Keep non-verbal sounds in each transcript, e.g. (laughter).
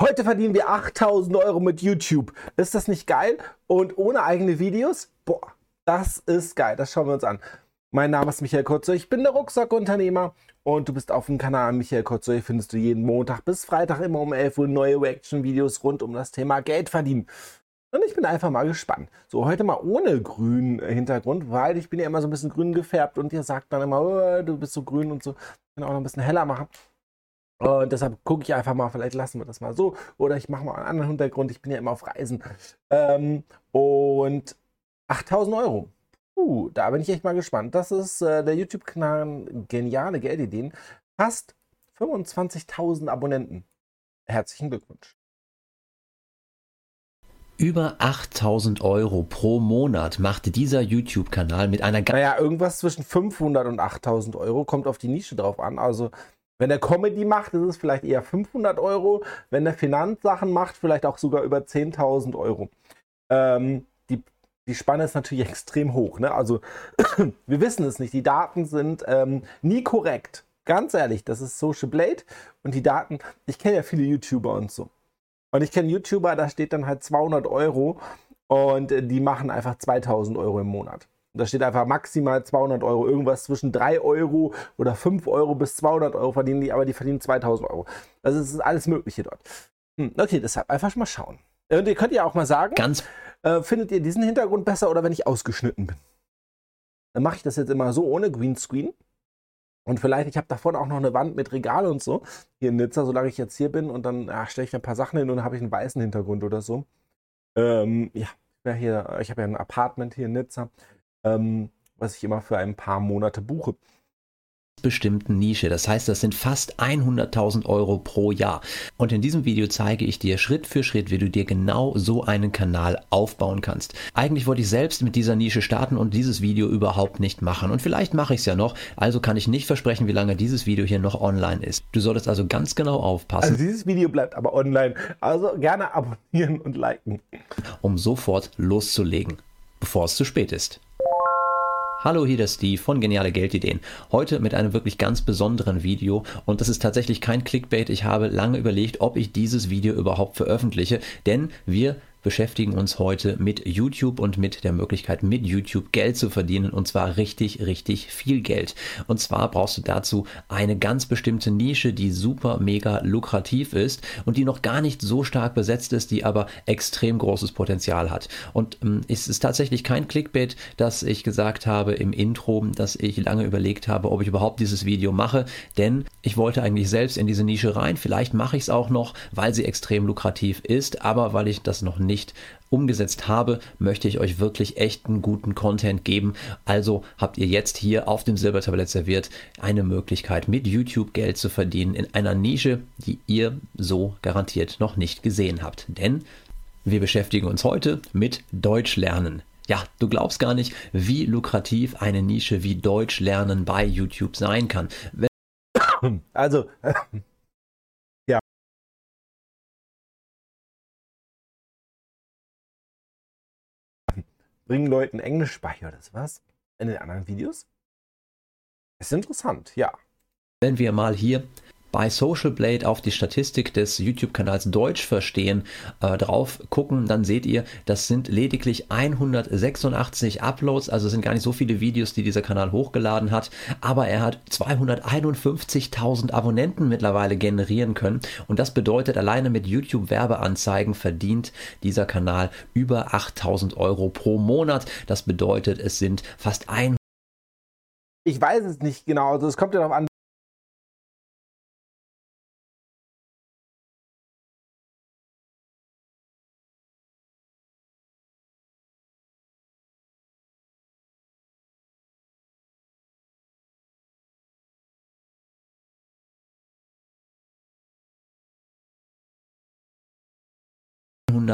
Heute verdienen wir 8000 Euro mit YouTube. Ist das nicht geil? Und ohne eigene Videos? Boah, das ist geil. Das schauen wir uns an. Mein Name ist Michael Kurzer. Ich bin der Rucksackunternehmer und du bist auf dem Kanal Michael Kurzer. Hier findest du jeden Montag bis Freitag immer um 11 Uhr neue Reaction-Videos rund um das Thema Geld verdienen. Und ich bin einfach mal gespannt. So, heute mal ohne grünen Hintergrund, weil ich bin ja immer so ein bisschen grün gefärbt und ihr sagt dann immer, oh, du bist so grün und so. Ich kann auch noch ein bisschen heller machen. Und deshalb gucke ich einfach mal, vielleicht lassen wir das mal so. Oder ich mache mal einen anderen Hintergrund. Ich bin ja immer auf Reisen. Ähm, und 8000 Euro. Uh, da bin ich echt mal gespannt. Das ist äh, der YouTube-Kanal Geniale Geldideen. Fast 25.000 Abonnenten. Herzlichen Glückwunsch. Über 8000 Euro pro Monat macht dieser YouTube-Kanal mit einer... Naja, irgendwas zwischen 500 und 8000 Euro kommt auf die Nische drauf an. Also wenn er Comedy macht, ist es vielleicht eher 500 Euro. Wenn er Finanzsachen macht, vielleicht auch sogar über 10.000 Euro. Ähm, die, die Spanne ist natürlich (laughs) extrem hoch. Ne? Also (clears throat) wir wissen es nicht. Die Daten sind ähm, nie korrekt. Ganz ehrlich, das ist Social Blade und die Daten, ich kenne ja viele YouTuber und so. Und ich kenne YouTuber, da steht dann halt 200 Euro und äh, die machen einfach 2000 Euro im Monat. Da steht einfach maximal 200 Euro. Irgendwas zwischen 3 Euro oder 5 Euro bis 200 Euro verdienen die, aber die verdienen 2000 Euro. Also es ist alles Mögliche dort. Hm, okay, deshalb einfach mal schauen. Und ihr könnt ja auch mal sagen, Ganz äh, findet ihr diesen Hintergrund besser oder wenn ich ausgeschnitten bin? Dann mache ich das jetzt immer so ohne Greenscreen. Und vielleicht, ich habe davon auch noch eine Wand mit Regal und so hier in Nizza, solange ich jetzt hier bin. Und dann ja, stelle ich ein paar Sachen hin und dann habe ich einen weißen Hintergrund oder so. Ähm, ja, hier, ich habe ja ein Apartment hier in Nizza ähm, was ich immer für ein paar Monate buche bestimmten Nische. Das heißt, das sind fast 100.000 Euro pro Jahr. Und in diesem Video zeige ich dir Schritt für Schritt, wie du dir genau so einen Kanal aufbauen kannst. Eigentlich wollte ich selbst mit dieser Nische starten und dieses Video überhaupt nicht machen. Und vielleicht mache ich es ja noch, also kann ich nicht versprechen, wie lange dieses Video hier noch online ist. Du solltest also ganz genau aufpassen. Also dieses Video bleibt aber online. Also gerne abonnieren und liken. Um sofort loszulegen, bevor es zu spät ist. Hallo, hier der Steve von Geniale Geldideen. Heute mit einem wirklich ganz besonderen Video und das ist tatsächlich kein Clickbait. Ich habe lange überlegt, ob ich dieses Video überhaupt veröffentliche, denn wir beschäftigen uns heute mit YouTube und mit der Möglichkeit, mit YouTube Geld zu verdienen und zwar richtig, richtig viel Geld. Und zwar brauchst du dazu eine ganz bestimmte Nische, die super, mega lukrativ ist und die noch gar nicht so stark besetzt ist, die aber extrem großes Potenzial hat. Und ähm, es ist tatsächlich kein Clickbait, dass ich gesagt habe im Intro, dass ich lange überlegt habe, ob ich überhaupt dieses Video mache, denn ich wollte eigentlich selbst in diese Nische rein. Vielleicht mache ich es auch noch, weil sie extrem lukrativ ist, aber weil ich das noch nicht umgesetzt habe, möchte ich euch wirklich echten guten Content geben. Also habt ihr jetzt hier auf dem Silbertablett serviert eine Möglichkeit, mit YouTube Geld zu verdienen in einer Nische, die ihr so garantiert noch nicht gesehen habt. Denn wir beschäftigen uns heute mit Deutsch lernen. Ja, du glaubst gar nicht, wie lukrativ eine Nische wie Deutsch lernen bei YouTube sein kann. Also, bringen Leuten Englisch bei oder was? In den anderen Videos? Ist interessant, ja. Wenn wir mal hier bei Social Blade auf die Statistik des YouTube-Kanals Deutsch verstehen äh, drauf gucken, dann seht ihr, das sind lediglich 186 Uploads, also sind gar nicht so viele Videos, die dieser Kanal hochgeladen hat, aber er hat 251.000 Abonnenten mittlerweile generieren können und das bedeutet, alleine mit YouTube-Werbeanzeigen verdient dieser Kanal über 8.000 Euro pro Monat. Das bedeutet, es sind fast 100 ich weiß es nicht genau. Also es kommt ja darauf an,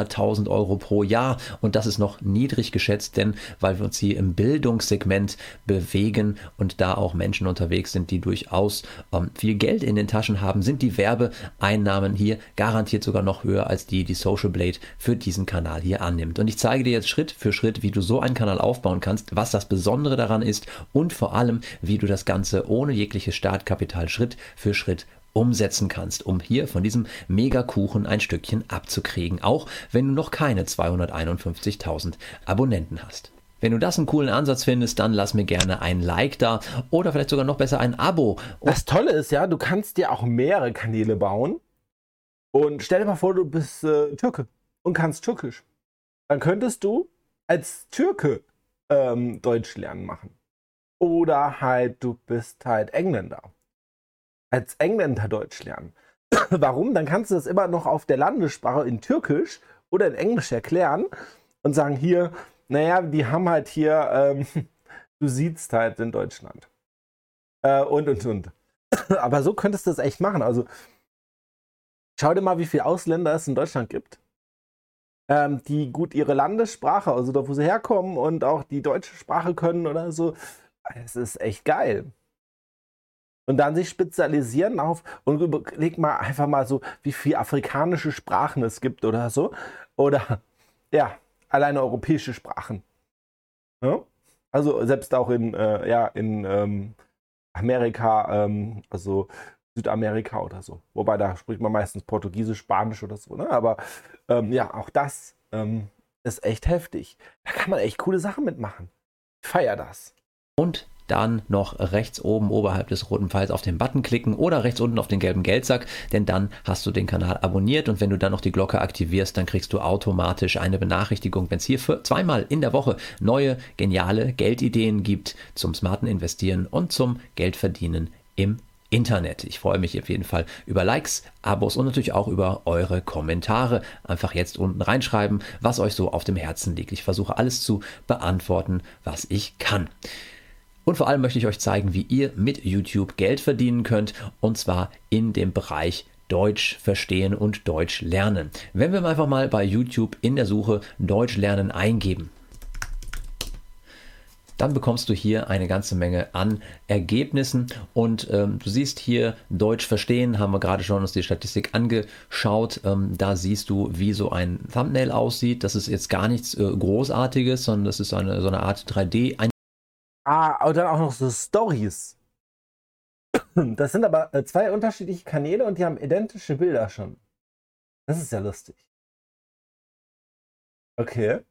100.000 Euro pro Jahr und das ist noch niedrig geschätzt, denn weil wir uns hier im Bildungssegment bewegen und da auch Menschen unterwegs sind, die durchaus ähm, viel Geld in den Taschen haben, sind die Werbeeinnahmen hier garantiert sogar noch höher als die, die Social Blade für diesen Kanal hier annimmt. Und ich zeige dir jetzt Schritt für Schritt, wie du so einen Kanal aufbauen kannst, was das Besondere daran ist und vor allem, wie du das Ganze ohne jegliches Startkapital Schritt für Schritt umsetzen kannst, um hier von diesem Megakuchen ein Stückchen abzukriegen, auch wenn du noch keine 251.000 Abonnenten hast. Wenn du das einen coolen Ansatz findest, dann lass mir gerne ein Like da oder vielleicht sogar noch besser ein Abo. Das Tolle ist ja, du kannst dir auch mehrere Kanäle bauen. Und stell dir mal vor, du bist äh, Türke und kannst Türkisch. Dann könntest du als Türke ähm, Deutsch lernen machen. Oder halt, du bist halt Engländer. Als Engländer Deutsch lernen. (coughs) Warum? Dann kannst du das immer noch auf der Landessprache in Türkisch oder in Englisch erklären und sagen hier, naja, die haben halt hier, ähm, (laughs) du siehst halt in Deutschland. Äh, und, und, und. (coughs) Aber so könntest du das echt machen. Also, schau dir mal, wie viele Ausländer es in Deutschland gibt ähm, die gut ihre Landessprache, also da, wo sie herkommen und auch die deutsche Sprache können oder so. Es ist echt geil. Und dann sich spezialisieren auf und überleg mal einfach mal so, wie viele afrikanische Sprachen es gibt oder so. Oder ja, alleine europäische Sprachen. Ja? Also selbst auch in, äh, ja, in ähm, Amerika, ähm, also Südamerika oder so. Wobei da spricht man meistens Portugiesisch, Spanisch oder so. Ne? Aber ähm, ja, auch das ähm, ist echt heftig. Da kann man echt coole Sachen mitmachen. Ich feier das. Und dann noch rechts oben oberhalb des roten Pfeils auf den Button klicken oder rechts unten auf den gelben Geldsack, denn dann hast du den Kanal abonniert und wenn du dann noch die Glocke aktivierst, dann kriegst du automatisch eine Benachrichtigung, wenn es hier für zweimal in der Woche neue geniale Geldideen gibt zum smarten Investieren und zum Geldverdienen im Internet. Ich freue mich auf jeden Fall über Likes, Abos und natürlich auch über eure Kommentare. Einfach jetzt unten reinschreiben, was euch so auf dem Herzen liegt. Ich versuche alles zu beantworten, was ich kann. Und vor allem möchte ich euch zeigen, wie ihr mit YouTube Geld verdienen könnt und zwar in dem Bereich Deutsch verstehen und Deutsch lernen. Wenn wir einfach mal bei YouTube in der Suche Deutsch lernen eingeben, dann bekommst du hier eine ganze Menge an Ergebnissen und ähm, du siehst hier Deutsch verstehen, haben wir gerade schon uns die Statistik angeschaut. Ähm, da siehst du, wie so ein Thumbnail aussieht. Das ist jetzt gar nichts äh, Großartiges, sondern das ist eine, so eine Art 3D. Ah, und dann auch noch so Stories. (clears throat) Das sind aber äh, zwei unterschiedliche Kanäle und die haben identische Bilder schon. Das ist ja lustig. Okay.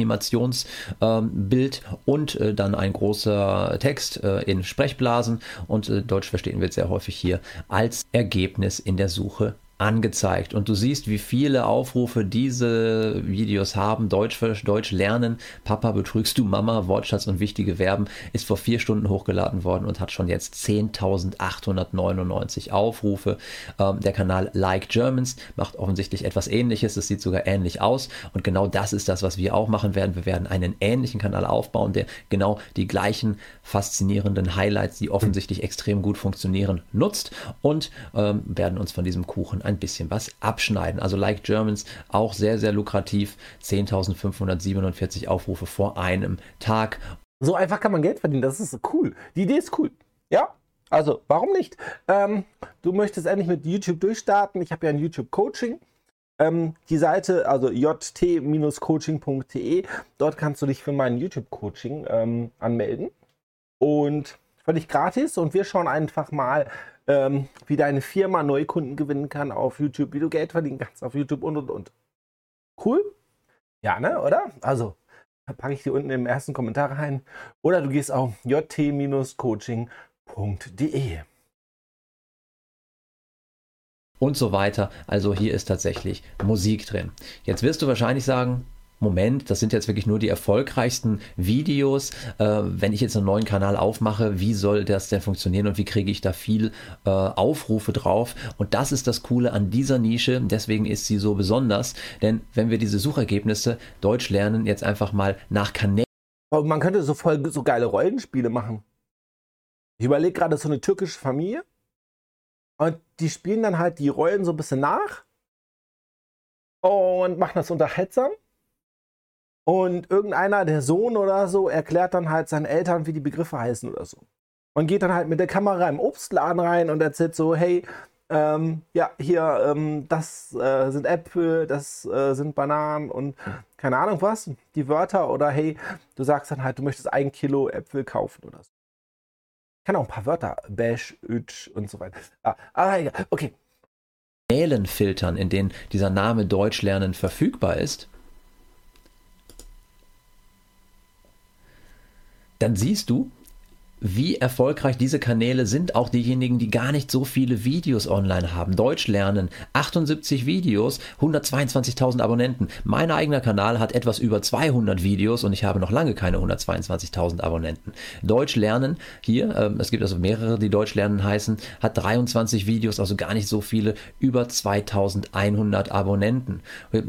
Animationsbild ähm, und äh, dann ein großer Text äh, in Sprechblasen und äh, Deutsch verstehen wird sehr häufig hier als Ergebnis in der Suche angezeigt und du siehst, wie viele Aufrufe diese Videos haben. Deutsch, Deutsch lernen, Papa betrügst du Mama, Wortschatz und wichtige Verben ist vor vier Stunden hochgeladen worden und hat schon jetzt 10.899 Aufrufe. Ähm, der Kanal Like Germans macht offensichtlich etwas ähnliches. Es sieht sogar ähnlich aus und genau das ist das, was wir auch machen werden. Wir werden einen ähnlichen Kanal aufbauen, der genau die gleichen faszinierenden Highlights, die offensichtlich extrem gut funktionieren, nutzt und ähm, werden uns von diesem Kuchen ein bisschen was abschneiden. Also Like Germans auch sehr, sehr lukrativ. 10.547 Aufrufe vor einem Tag. So einfach kann man Geld verdienen. Das ist cool. Die Idee ist cool. Ja, also, warum nicht? Ähm, du möchtest endlich mit YouTube durchstarten. Ich habe ja ein YouTube-Coaching. Ähm, die Seite, also jt-coaching.de, dort kannst du dich für mein YouTube-Coaching ähm, anmelden. Und völlig gratis. Und wir schauen einfach mal, ähm, wie deine Firma Neukunden gewinnen kann auf YouTube, wie du Geld verdienen kannst auf YouTube und und und. Cool? Ja, ne, oder? Also, packe ich dir unten im ersten Kommentar rein. Oder du gehst auf jt-coaching.de. Und so weiter. Also hier ist tatsächlich Musik drin. Jetzt wirst du wahrscheinlich sagen, Moment, das sind jetzt wirklich nur die erfolgreichsten Videos. Äh, wenn ich jetzt einen neuen Kanal aufmache, wie soll das denn funktionieren und wie kriege ich da viel äh, Aufrufe drauf? Und das ist das Coole an dieser Nische, deswegen ist sie so besonders, denn wenn wir diese Suchergebnisse Deutsch lernen, jetzt einfach mal nach Kanälen. Man könnte so voll so geile Rollenspiele machen. Ich überlege gerade so eine türkische Familie und die spielen dann halt die Rollen so ein bisschen nach und machen das unterhaltsam. Und irgendeiner, der Sohn oder so, erklärt dann halt seinen Eltern, wie die Begriffe heißen oder so. Und geht dann halt mit der Kamera im Obstladen rein und erzählt so, hey, ähm, ja, hier, ähm, das äh, sind Äpfel, das äh, sind Bananen und keine Ahnung was, die Wörter oder hey, du sagst dann halt, du möchtest ein Kilo Äpfel kaufen oder so. Ich kann auch ein paar Wörter. Bash, Ütsch und so weiter. Ah, ah egal. Okay. Kanälen filtern, in denen dieser Name Deutsch lernen verfügbar ist, dann siehst du, wie erfolgreich diese Kanäle sind, auch diejenigen, die gar nicht so viele Videos online haben. Deutsch lernen, 78 Videos, 122.000 Abonnenten. Mein eigener Kanal hat etwas über 200 Videos und ich habe noch lange keine 122.000 Abonnenten. Deutsch lernen, hier, äh, es gibt also mehrere, die Deutsch lernen heißen, hat 23 Videos, also gar nicht so viele, über 2100 Abonnenten.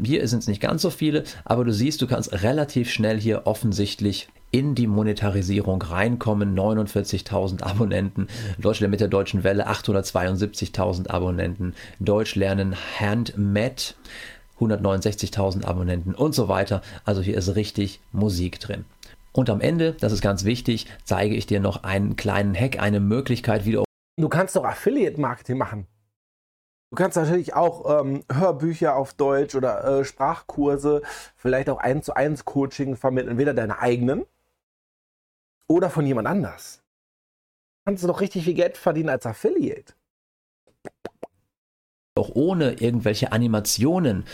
Hier sind es nicht ganz so viele, aber du siehst, du kannst relativ schnell hier offensichtlich in die Monetarisierung reinkommen. 49.000 Abonnenten. Deutschland mit der Deutschen Welle 872.000 Abonnenten. Deutsch lernen Handmed 169.000 Abonnenten und so weiter. Also hier ist richtig Musik drin. Und am Ende, das ist ganz wichtig, zeige ich dir noch einen kleinen Hack, eine Möglichkeit, wie du. Du kannst doch Affiliate-Marketing machen. Du kannst natürlich auch ähm, Hörbücher auf Deutsch oder äh, Sprachkurse, vielleicht auch 1 zu 1 Coaching vermitteln, entweder deine eigenen oder von jemand anders. Kannst du doch richtig viel Geld verdienen als Affiliate. Auch ohne irgendwelche Animationen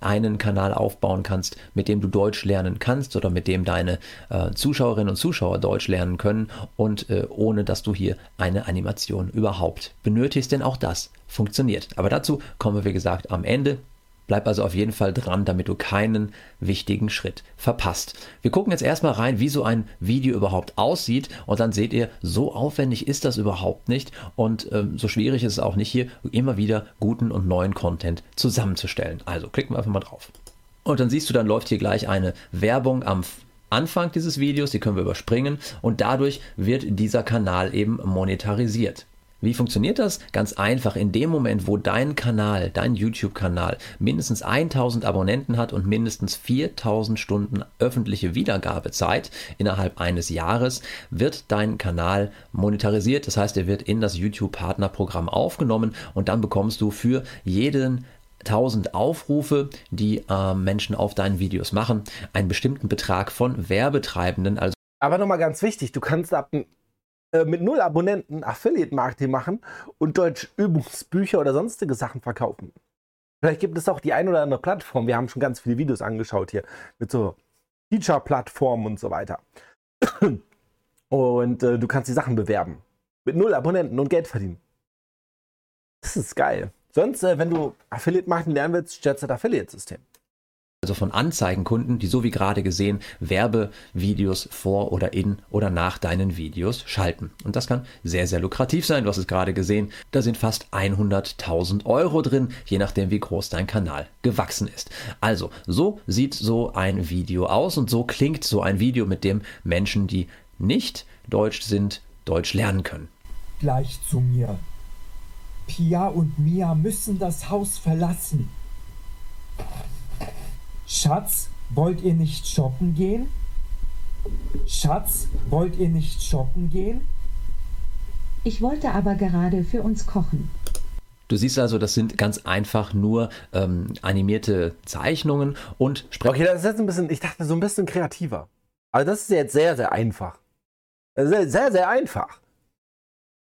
einen Kanal aufbauen kannst, mit dem du Deutsch lernen kannst oder mit dem deine äh, Zuschauerinnen und Zuschauer Deutsch lernen können und äh, ohne dass du hier eine Animation überhaupt benötigst, denn auch das funktioniert. Aber dazu kommen wir, wie gesagt, am Ende. Bleib also auf jeden Fall dran, damit du keinen wichtigen Schritt verpasst. Wir gucken jetzt erstmal rein, wie so ein Video überhaupt aussieht und dann seht ihr, so aufwendig ist das überhaupt nicht und ähm, so schwierig ist es auch nicht hier, immer wieder guten und neuen Content zusammenzustellen. Also klicken wir einfach mal drauf. Und dann siehst du, dann läuft hier gleich eine Werbung am Anfang dieses Videos, die können wir überspringen und dadurch wird dieser Kanal eben monetarisiert. Wie funktioniert das? Ganz einfach. In dem Moment, wo dein Kanal, dein YouTube-Kanal mindestens 1000 Abonnenten hat und mindestens 4000 Stunden öffentliche Wiedergabezeit innerhalb eines Jahres, wird dein Kanal monetarisiert. Das heißt, er wird in das YouTube-Partnerprogramm aufgenommen und dann bekommst du für jeden 1000 Aufrufe, die äh, Menschen auf deinen Videos machen, einen bestimmten Betrag von Werbetreibenden. Also Aber nochmal ganz wichtig, du kannst ab mit null Abonnenten Affiliate-Marketing machen und Deutsch Übungsbücher oder sonstige Sachen verkaufen. Vielleicht gibt es auch die ein oder andere Plattform. Wir haben schon ganz viele Videos angeschaut hier mit so Feature-Plattformen und so weiter. Und äh, du kannst die Sachen bewerben. Mit null Abonnenten und Geld verdienen. Das ist geil. Sonst, äh, wenn du Affiliate-Marketing lernen willst, das Affiliate-System also von Anzeigenkunden, die so wie gerade gesehen Werbevideos vor oder in oder nach deinen Videos schalten. Und das kann sehr, sehr lukrativ sein. Du hast es gerade gesehen, da sind fast 100.000 Euro drin, je nachdem wie groß dein Kanal gewachsen ist. Also, so sieht so ein Video aus und so klingt so ein Video, mit dem Menschen, die nicht Deutsch sind, Deutsch lernen können. Gleich zu mir. Pia und Mia müssen das Haus verlassen. Schatz, wollt ihr nicht shoppen gehen? Schatz, wollt ihr nicht shoppen gehen? Ich wollte aber gerade für uns kochen. Du siehst also, das sind ganz einfach nur ähm, animierte Zeichnungen und Sprech Okay, das ist jetzt ein bisschen, ich dachte so ein bisschen kreativer. Aber das ist jetzt sehr, sehr einfach. Sehr, sehr, sehr einfach.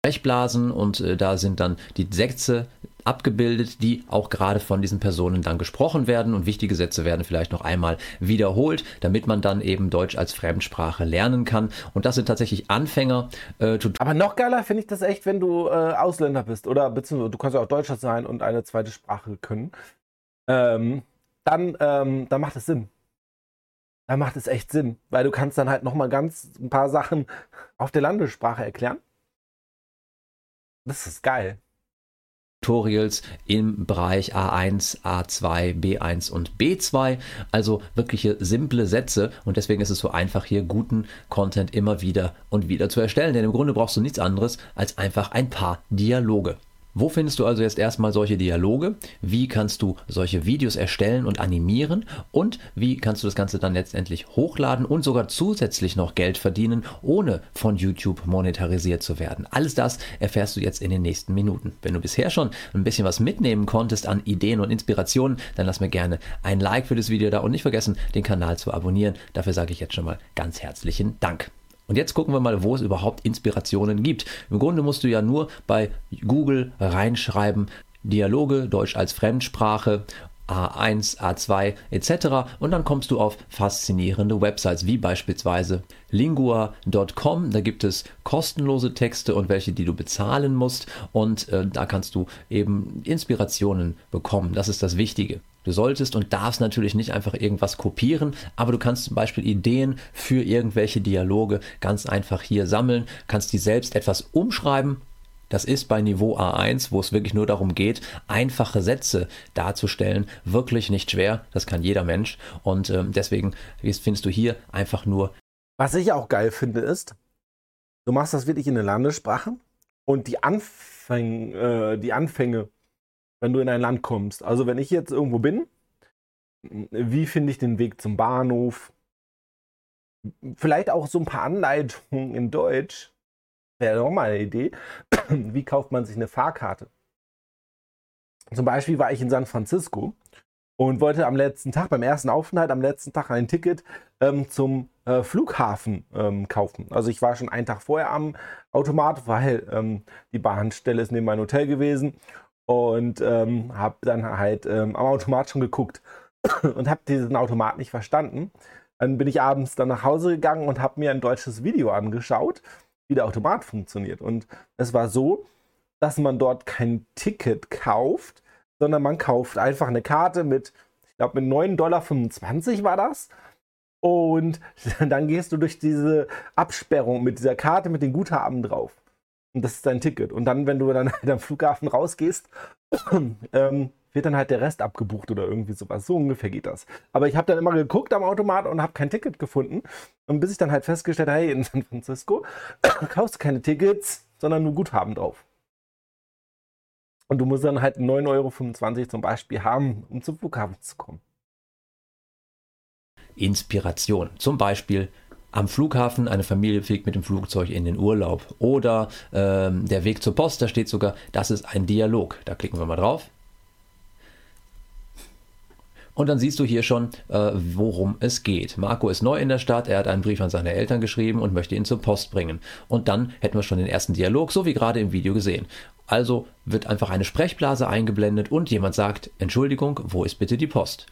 Sprechblasen und äh, da sind dann die Sätze abgebildet, die auch gerade von diesen Personen dann gesprochen werden und wichtige Sätze werden vielleicht noch einmal wiederholt, damit man dann eben Deutsch als Fremdsprache lernen kann. Und das sind tatsächlich Anfänger. Äh, Aber noch geiler finde ich das echt, wenn du äh, Ausländer bist oder beziehungsweise du kannst ja auch Deutscher sein und eine zweite Sprache können. Ähm, dann, ähm, dann macht es Sinn. Dann macht es echt Sinn, weil du kannst dann halt noch mal ganz ein paar Sachen auf der Landessprache erklären. Das ist geil. Tutorials im Bereich A1, A2, B1 und B2. Also wirkliche simple Sätze und deswegen ist es so einfach, hier guten Content immer wieder und wieder zu erstellen. Denn im Grunde brauchst du nichts anderes als einfach ein paar Dialoge. Wo findest du also jetzt erstmal solche Dialoge? Wie kannst du solche Videos erstellen und animieren? Und wie kannst du das Ganze dann letztendlich hochladen und sogar zusätzlich noch Geld verdienen, ohne von YouTube monetarisiert zu werden? Alles das erfährst du jetzt in den nächsten Minuten. Wenn du bisher schon ein bisschen was mitnehmen konntest an Ideen und Inspirationen, dann lass mir gerne ein Like für das Video da und nicht vergessen, den Kanal zu abonnieren. Dafür sage ich jetzt schon mal ganz herzlichen Dank. Und jetzt gucken wir mal, wo es überhaupt Inspirationen gibt. Im Grunde musst du ja nur bei Google reinschreiben, Dialoge, Deutsch als Fremdsprache A1, A2 etc. Und dann kommst du auf faszinierende Websites wie beispielsweise lingua.com. Da gibt es kostenlose Texte und welche, die du bezahlen musst. Und äh, da kannst du eben Inspirationen bekommen. Das ist das Wichtige. Du solltest und darfst natürlich nicht einfach irgendwas kopieren, aber du kannst zum Beispiel Ideen für irgendwelche Dialoge ganz einfach hier sammeln, kannst die selbst etwas umschreiben das ist bei Niveau A1, wo es wirklich nur darum geht, einfache Sätze darzustellen, wirklich nicht schwer. Das kann jeder Mensch. Und ähm, deswegen findest du hier einfach nur. Was ich auch geil finde, ist, du machst das wirklich in der Landessprache und die, Anfäng, äh, die Anfänge, wenn du in ein Land kommst. Also wenn ich jetzt irgendwo bin, wie finde ich den Weg zum Bahnhof? Vielleicht auch so ein paar Anleitungen in Deutsch wäre doch mal eine Idee. (clears throat) Wie kauft man sich eine Fahrkarte? Zum Beispiel war ich in San Francisco und wollte am letzten Tag, beim ersten Aufenthalt, am letzten Tag ein Ticket ähm, zum äh, Flughafen ähm, kaufen. Also ich war schon einen Tag vorher am Automat, weil ähm, die Bahnstelle ist neben meinem Hotel gewesen und ähm, habe dann halt ähm, am Automat schon geguckt (clears throat) und habe diesen Automat nicht verstanden. Dann bin ich abends dann nach Hause gegangen und habe mir ein deutsches Video angeschaut wie der Automat funktioniert. Und es war so, dass man dort kein Ticket kauft, sondern man kauft einfach eine Karte mit, ich glaube, mit 9,25 Dollar war das. Und (laughs) dann gehst du durch diese Absperrung mit dieser Karte mit den Guthaben drauf. Und das ist dein Ticket. Und dann, wenn du dann (laughs) am Flughafen rausgehst, (clears throat) ähm, wird dann halt der Rest abgebucht oder irgendwie sowas. So ungefähr geht das. Aber ich habe dann immer geguckt am Automat und habe kein Ticket gefunden. Und bis ich dann halt festgestellt habe, hey, in San Francisco (coughs) kaufst du keine Tickets, sondern nur Guthaben drauf. Und du musst dann halt 9,25 Euro zum Beispiel haben, um zum Flughafen zu kommen. Inspiration. Zum Beispiel am Flughafen, eine Familie fliegt mit dem Flugzeug in den Urlaub. Oder ähm, der Weg zur Post, da steht sogar, das ist ein Dialog. Da klicken wir mal drauf. Und dann siehst du hier schon, äh, worum es geht. Marco ist neu in der Stadt, er hat einen Brief an seine Eltern geschrieben und möchte ihn zur Post bringen. Und dann hätten wir schon den ersten Dialog, so wie gerade im Video gesehen. Also wird einfach eine Sprechblase eingeblendet und jemand sagt, Entschuldigung, wo ist bitte die Post?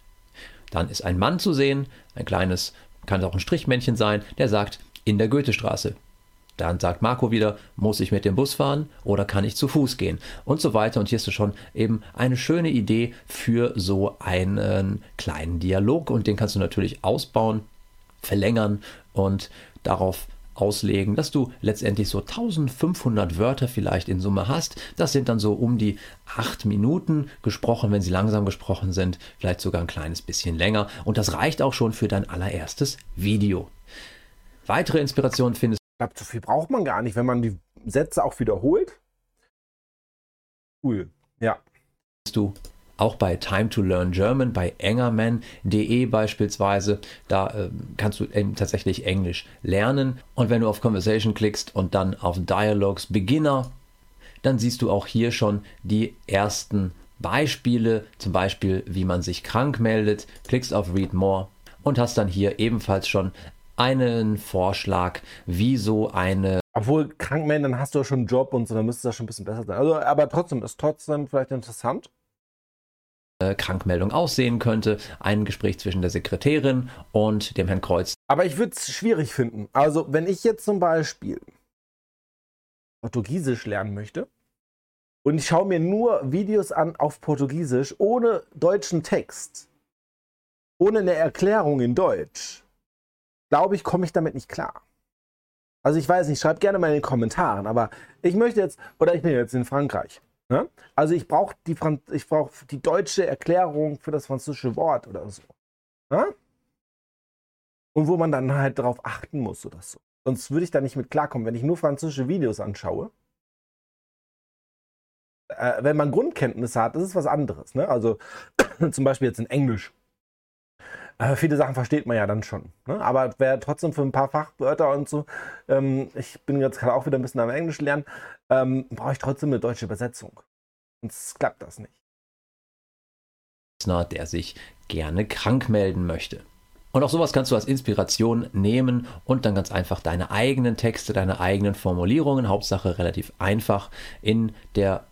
Dann ist ein Mann zu sehen, ein kleines, kann auch ein Strichmännchen sein, der sagt, in der Goethestraße. Dann sagt Marco wieder, muss ich mit dem Bus fahren oder kann ich zu Fuß gehen und so weiter. Und hier ist schon eben eine schöne Idee für so einen kleinen Dialog und den kannst du natürlich ausbauen, verlängern und darauf auslegen, dass du letztendlich so 1500 Wörter vielleicht in Summe hast. Das sind dann so um die acht Minuten gesprochen, wenn sie langsam gesprochen sind, vielleicht sogar ein kleines bisschen länger. Und das reicht auch schon für dein allererstes Video. Weitere Inspirationen findest glaube, so viel braucht man gar nicht, wenn man die Sätze auch wiederholt. Cool, ja. Du auch bei Time to Learn German, bei engerman.de beispielsweise, da äh, kannst du eben tatsächlich Englisch lernen. Und wenn du auf Conversation klickst und dann auf Dialogues Beginner, dann siehst du auch hier schon die ersten Beispiele, zum Beispiel wie man sich krank meldet, klickst auf Read More und hast dann hier ebenfalls schon einen Vorschlag, wie so eine. Obwohl krank melden, dann hast du ja schon einen Job und so, dann müsste das schon ein bisschen besser sein. Also, aber trotzdem ist trotzdem vielleicht interessant. Krankmeldung aussehen könnte. Ein Gespräch zwischen der Sekretärin und dem Herrn Kreuz. Aber ich würde es schwierig finden. Also, wenn ich jetzt zum Beispiel Portugiesisch lernen möchte und ich schaue mir nur Videos an auf Portugiesisch ohne deutschen Text, ohne eine Erklärung in Deutsch, glaube ich, komme ich damit nicht klar. Also ich weiß nicht, schreibt gerne mal in den Kommentaren, aber ich möchte jetzt, oder ich bin jetzt in Frankreich. Ne? Also ich brauche die, brauch die deutsche Erklärung für das französische Wort oder so. Ne? Und wo man dann halt darauf achten muss oder so. Sonst würde ich da nicht mit klarkommen, wenn ich nur französische Videos anschaue. Äh, wenn man Grundkenntnisse hat, ist es was anderes. Ne? Also (clears throat) zum Beispiel jetzt in Englisch. Äh, viele Sachen versteht man ja dann schon. Ne? Aber wer trotzdem für ein paar Fachwörter und so, ähm, ich bin jetzt gerade auch wieder ein bisschen am Englisch lernen, ähm, brauche ich trotzdem eine deutsche Übersetzung. Sonst klappt das nicht. Der sich gerne krank melden möchte. Und auch sowas kannst du als Inspiration nehmen und dann ganz einfach deine eigenen Texte, deine eigenen Formulierungen, Hauptsache relativ einfach in der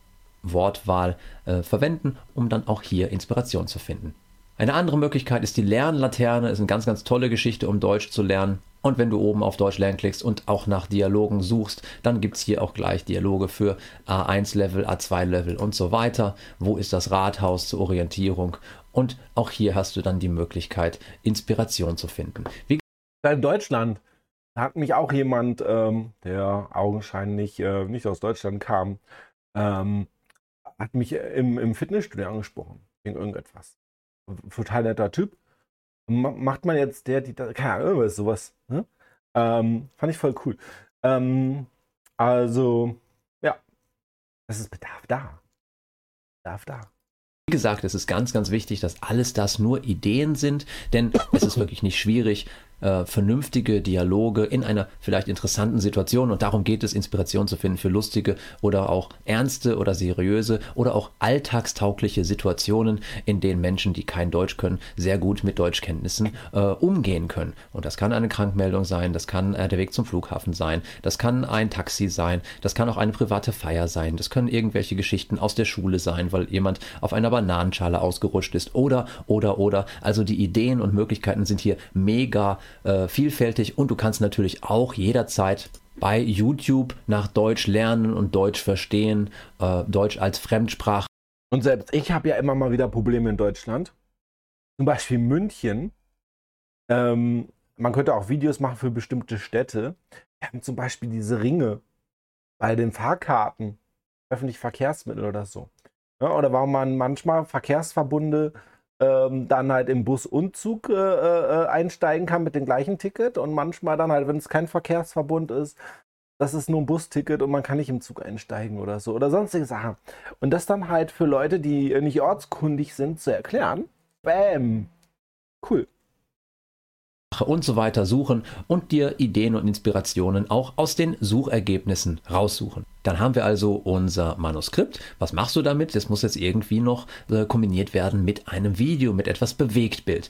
Wortwahl äh, verwenden, um dann auch hier Inspiration zu finden. Eine andere Möglichkeit ist die Lernlaterne, ist eine ganz, ganz tolle Geschichte, um Deutsch zu lernen. Und wenn du oben auf Deutsch lernen klickst und auch nach Dialogen suchst, dann gibt es hier auch gleich Dialoge für A1-Level, A2-Level und so weiter. Wo ist das Rathaus zur Orientierung? Und auch hier hast du dann die Möglichkeit, Inspiration zu finden. Wie in Deutschland hat mich auch jemand, ähm, der augenscheinlich äh, nicht aus Deutschland kam, ähm, hat mich im, im Fitnessstudio angesprochen, wegen irgendetwas. Total netter Typ. macht man jetzt der, die, keine Ahnung, was sowas. Ne? Ähm, fand ich voll cool. Ähm, also, ja, es ist Bedarf da. Bedarf da. Wie gesagt, es ist ganz, ganz wichtig, dass alles das nur Ideen sind, denn es ist wirklich nicht schwierig, äh, vernünftige Dialoge in einer vielleicht interessanten Situation und darum geht es, Inspiration zu finden für lustige oder auch ernste oder seriöse oder auch alltagstaugliche Situationen, in denen Menschen, die kein Deutsch können, sehr gut mit Deutschkenntnissen äh, umgehen können. Und das kann eine Krankmeldung sein, das kann äh, der Weg zum Flughafen sein, das kann ein Taxi sein, das kann auch eine private Feier sein, das können irgendwelche Geschichten aus der Schule sein, weil jemand auf einer Bananenschale ausgerutscht ist oder, oder, oder. Also die Ideen und Möglichkeiten sind hier mega äh, vielfältig und du kannst natürlich auch jederzeit bei YouTube nach Deutsch lernen und Deutsch verstehen, äh, Deutsch als Fremdsprache. Und selbst ich habe ja immer mal wieder Probleme in Deutschland. Zum Beispiel München. Ähm, man könnte auch Videos machen für bestimmte Städte. Wir haben zum Beispiel diese Ringe bei den Fahrkarten, öffentliche Verkehrsmittel oder so. Ja, oder warum man manchmal Verkehrsverbunde ähm, dann halt im Bus und Zug äh, äh, einsteigen kann mit dem gleichen Ticket und manchmal dann halt, wenn es kein Verkehrsverbund ist, das ist nur ein Busticket und man kann nicht im Zug einsteigen oder so oder sonstige Sachen. Und das dann halt für Leute, die nicht ortskundig sind, zu erklären. Bam. Cool und so weiter suchen und dir Ideen und Inspirationen auch aus den Suchergebnissen raussuchen. Dann haben wir also unser Manuskript. Was machst du damit? Das muss jetzt irgendwie noch äh, kombiniert werden mit einem Video, mit etwas Bewegtbild.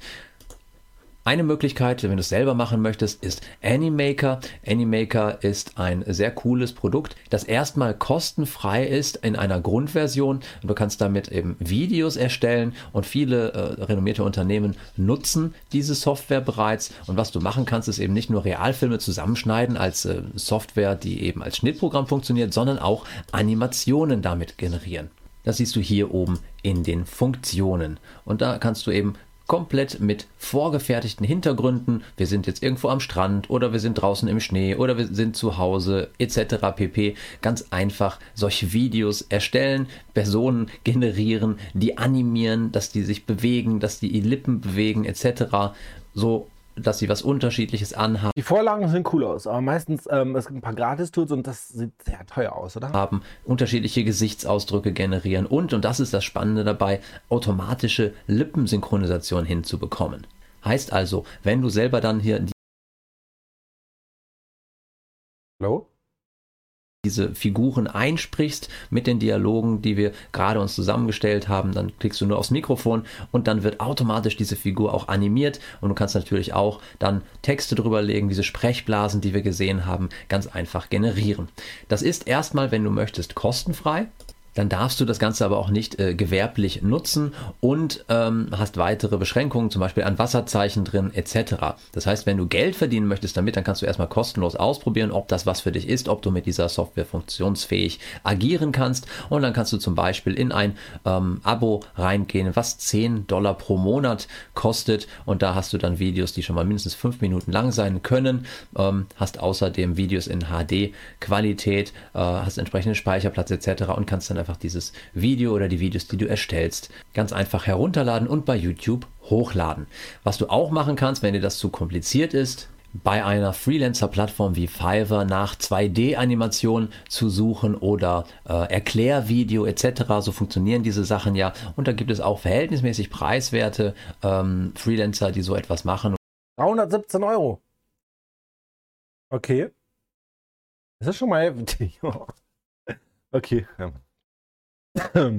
Eine Möglichkeit, wenn du es selber machen möchtest, ist Animaker. Animaker ist ein sehr cooles Produkt, das erstmal kostenfrei ist in einer Grundversion. Du kannst damit eben Videos erstellen und viele äh, renommierte Unternehmen nutzen diese Software bereits. Und was du machen kannst, ist eben nicht nur Realfilme zusammenschneiden als äh, Software, die eben als Schnittprogramm funktioniert, sondern auch Animationen damit generieren. Das siehst du hier oben in den Funktionen. Und da kannst du eben komplett mit vorgefertigten Hintergründen. Wir sind jetzt irgendwo am Strand oder wir sind draußen im Schnee oder wir sind zu Hause etc. pp. Ganz einfach solche Videos erstellen, Personen generieren, die animieren, dass die sich bewegen, dass die Lippen bewegen etc. So dass sie was Unterschiedliches anhaben. Die Vorlagen sehen cool aus, aber meistens ähm, es gibt ein paar Gratis-Tools und das sieht sehr teuer aus, oder? Haben unterschiedliche Gesichtsausdrücke generieren und, und das ist das Spannende dabei, automatische Lippensynchronisation hinzubekommen. Heißt also, wenn du selber dann hier die Hallo? Diese Figuren einsprichst mit den Dialogen, die wir gerade uns zusammengestellt haben, dann klickst du nur aufs Mikrofon und dann wird automatisch diese Figur auch animiert und du kannst natürlich auch dann Texte drüber legen, diese Sprechblasen, die wir gesehen haben, ganz einfach generieren. Das ist erstmal, wenn du möchtest, kostenfrei dann darfst du das Ganze aber auch nicht äh, gewerblich nutzen und ähm, hast weitere Beschränkungen, zum Beispiel an Wasserzeichen drin etc. Das heißt, wenn du Geld verdienen möchtest damit, dann kannst du erstmal kostenlos ausprobieren, ob das was für dich ist, ob du mit dieser Software funktionsfähig agieren kannst und dann kannst du zum Beispiel in ein ähm, Abo reingehen, was 10 Dollar pro Monat kostet und da hast du dann Videos, die schon mal mindestens 5 Minuten lang sein können, ähm, hast außerdem Videos in HD-Qualität, äh, hast entsprechenden Speicherplatz etc. und kannst dann einfach dieses Video oder die Videos, die du erstellst, ganz einfach herunterladen und bei YouTube hochladen. Was du auch machen kannst, wenn dir das zu kompliziert ist, bei einer Freelancer-Plattform wie Fiverr nach 2D-Animationen zu suchen oder äh, Erklärvideo etc. So funktionieren diese Sachen ja. Und da gibt es auch verhältnismäßig preiswerte ähm, Freelancer, die so etwas machen. 317 Euro. Okay. Das ist schon mal (laughs) okay. Ja.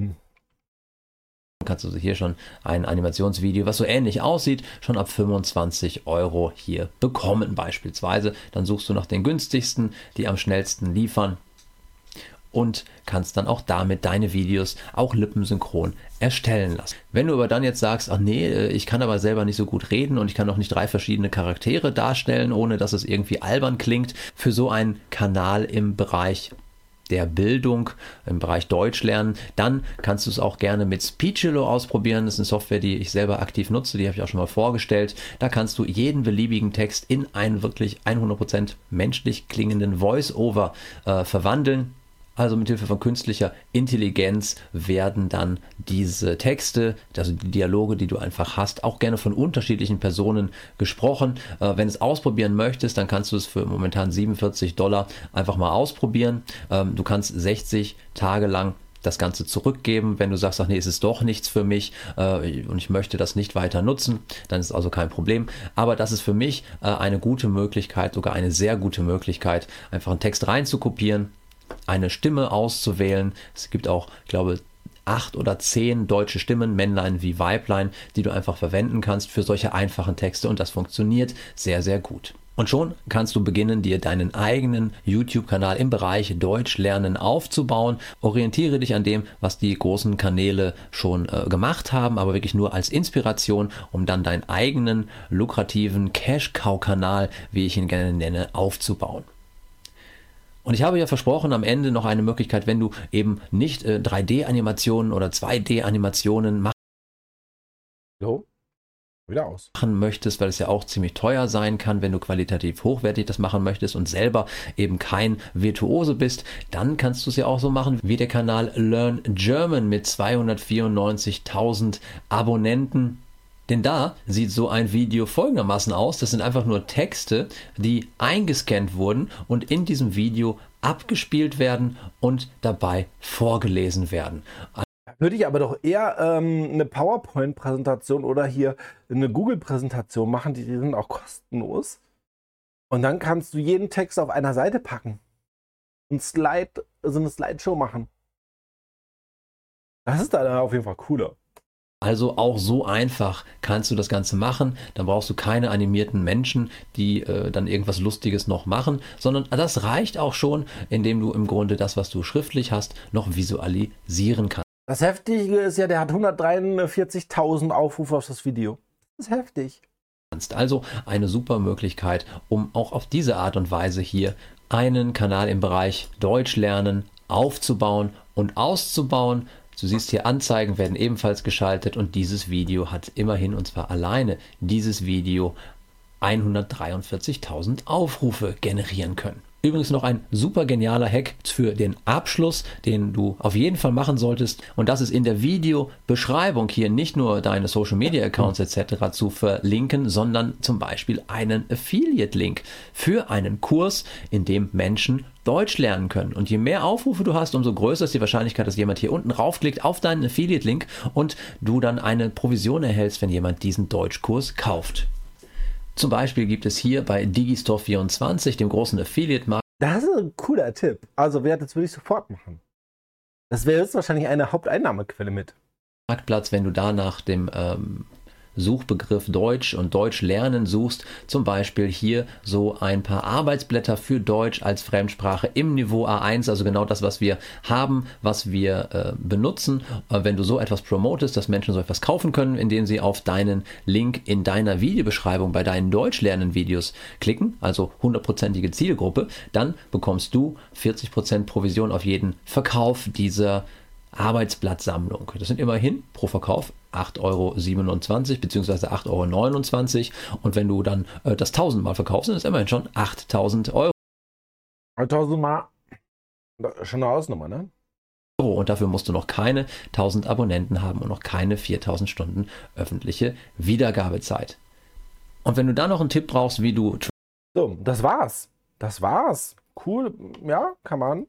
kannst du hier schon ein Animationsvideo, was so ähnlich aussieht, schon ab 25 Euro hier bekommen beispielsweise. Dann suchst du nach den günstigsten, die am schnellsten liefern und kannst dann auch damit deine Videos auch lippensynchron erstellen lassen. Wenn du aber dann jetzt sagst, ach nee, äh, ich kann aber selber nicht so gut reden und ich kann auch nicht drei verschiedene Charaktere darstellen, ohne dass es irgendwie albern klingt, für so einen Kanal im Bereich der Bildung im Bereich Deutsch lernen, dann kannst du es auch gerne mit Speechelo ausprobieren. Das ist eine Software, die ich selber aktiv nutze, die habe ich auch schon mal vorgestellt. Da kannst du jeden beliebigen Text in einen wirklich 100% menschlich klingenden Voice-Over äh, verwandeln. Also mit Hilfe von künstlicher Intelligenz werden dann diese Texte, also die Dialoge, die du einfach hast, auch gerne von unterschiedlichen Personen gesprochen. Äh, wenn du es ausprobieren möchtest, dann kannst du es für momentan 47 Dollar einfach mal ausprobieren. Ähm, du kannst 60 Tage lang das Ganze zurückgeben. Wenn du sagst, ach nee, es ist doch nichts für mich äh, und ich möchte das nicht weiter nutzen, dann ist also kein Problem. Aber das ist für mich äh, eine gute Möglichkeit, sogar eine sehr gute Möglichkeit, einfach einen Text reinzukopieren, eine Stimme auszuwählen. Es gibt auch, ich glaube, acht oder zehn deutsche Stimmen, Männlein wie Weiblein, die du einfach verwenden kannst für solche einfachen Texte und das funktioniert sehr, sehr gut. Und schon kannst du beginnen, dir deinen eigenen YouTube-Kanal im Bereich Deutsch lernen aufzubauen. Orientiere dich an dem, was die großen Kanäle schon äh, gemacht haben, aber wirklich nur als Inspiration, um dann deinen eigenen lukrativen Cash-Cow-Kanal, wie ich ihn gerne nenne, aufzubauen. Und ich habe ja versprochen, am Ende noch eine Möglichkeit, wenn du eben nicht äh, 3D-Animationen oder 2D-Animationen machen So, wieder aus. möchtest, weil es ja auch ziemlich teuer sein kann, wenn du qualitativ hochwertig das machen möchtest und selber eben kein Virtuose bist, dann kannst du es ja auch so machen wie der Kanal Learn German mit 294.000 Abonnenten denn da sieht so ein Video folgendermaßen aus. Das sind einfach nur Texte, die eingescannt wurden und in diesem Video abgespielt werden und dabei vorgelesen werden. Würde ich aber doch eher ähm, eine PowerPoint-Präsentation oder hier eine Google-Präsentation machen, die, sind auch kostenlos. Und dann kannst du jeden Text auf einer Seite packen. Ein Slide, so eine Slideshow machen. Das ist dann auf jeden Fall cooler. Also auch so einfach kannst du das Ganze machen. Dann brauchst du keine animierten Menschen, die äh, dann irgendwas Lustiges noch machen, sondern das reicht auch schon, indem du im Grunde das, was du schriftlich hast, noch visualisieren kannst. Das Heftige ist ja, der hat 143.000 Aufrufe auf das Video. Das ist heftig. Also eine super Möglichkeit, um auch auf diese Art und Weise hier einen Kanal im Bereich Deutsch lernen aufzubauen und auszubauen. Du siehst hier Anzeigen werden ebenfalls geschaltet und dieses Video hat immerhin und zwar alleine dieses Video 143.000 Aufrufe generieren können. Übrigens noch ein super genialer Hack für den Abschluss, den du auf jeden Fall machen solltest. Und das ist in der Videobeschreibung hier nicht nur deine Social Media Accounts etc. zu verlinken, sondern zum Beispiel einen Affiliate-Link für einen Kurs, in dem Menschen Deutsch lernen können. Und je mehr Aufrufe du hast, umso größer ist die Wahrscheinlichkeit, dass jemand hier unten raufklickt auf deinen Affiliate-Link und du dann eine Provision erhältst, wenn jemand diesen Deutschkurs kauft. Zum Beispiel gibt es hier bei Digistore24, dem großen Affiliate-Markt, Das ist ein cooler Tipp. Also, wer das würde ich sofort machen. Das wäre jetzt wahrscheinlich eine Haupteinnahmequelle mit. Marktplatz, wenn du da nach dem ähm, Suchbegriff Deutsch und Deutsch lernen suchst, zum Beispiel hier so ein paar Arbeitsblätter für Deutsch als Fremdsprache im Niveau A1, also genau das, was wir haben, was wir äh, benutzen. Äh, wenn du so etwas promotest, dass Menschen so etwas kaufen können, indem sie auf deinen Link in deiner Videobeschreibung bei deinen Deutschlernen-Videos klicken, also hundertprozentige Zielgruppe, dann bekommst du 40% Provision auf jeden Verkauf dieser Arbeitsblattsammlung. Das sind immerhin pro Verkauf 8,27 Euro bzw. 8,29 Euro. Und wenn du dann äh, das tausendmal verkaufst, sind es immerhin schon 8000 Euro. 1000 Mal. Schon eine Hausnummer, ne? Und dafür musst du noch keine 1000 Abonnenten haben und noch keine 4000 Stunden öffentliche Wiedergabezeit. Und wenn du dann noch einen Tipp brauchst, wie du So, das war's. Das war's. Cool. Ja, kann man.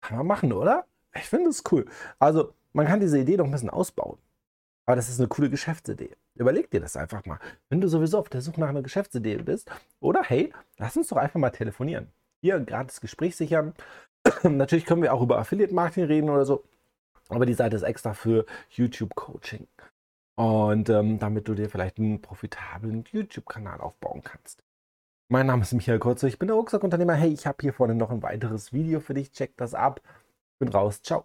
Kann man machen, oder? Ich finde es cool. Also, man kann diese Idee noch ein bisschen ausbauen. Aber das ist eine coole Geschäftsidee. Überleg dir das einfach mal. Wenn du sowieso auf der Suche nach einer Geschäftsidee bist, oder hey, lass uns doch einfach mal telefonieren. Hier gratis Gespräch sichern. (clears throat) Natürlich können wir auch über Affiliate Marketing reden oder so. Aber die Seite ist extra für YouTube-Coaching. Und ähm, damit du dir vielleicht einen profitablen YouTube-Kanal aufbauen kannst. Mein Name ist Michael Kurze, ich bin der Rucksackunternehmer. Hey, ich habe hier vorne noch ein weiteres Video für dich. Check das ab. Bin raus. Ciao.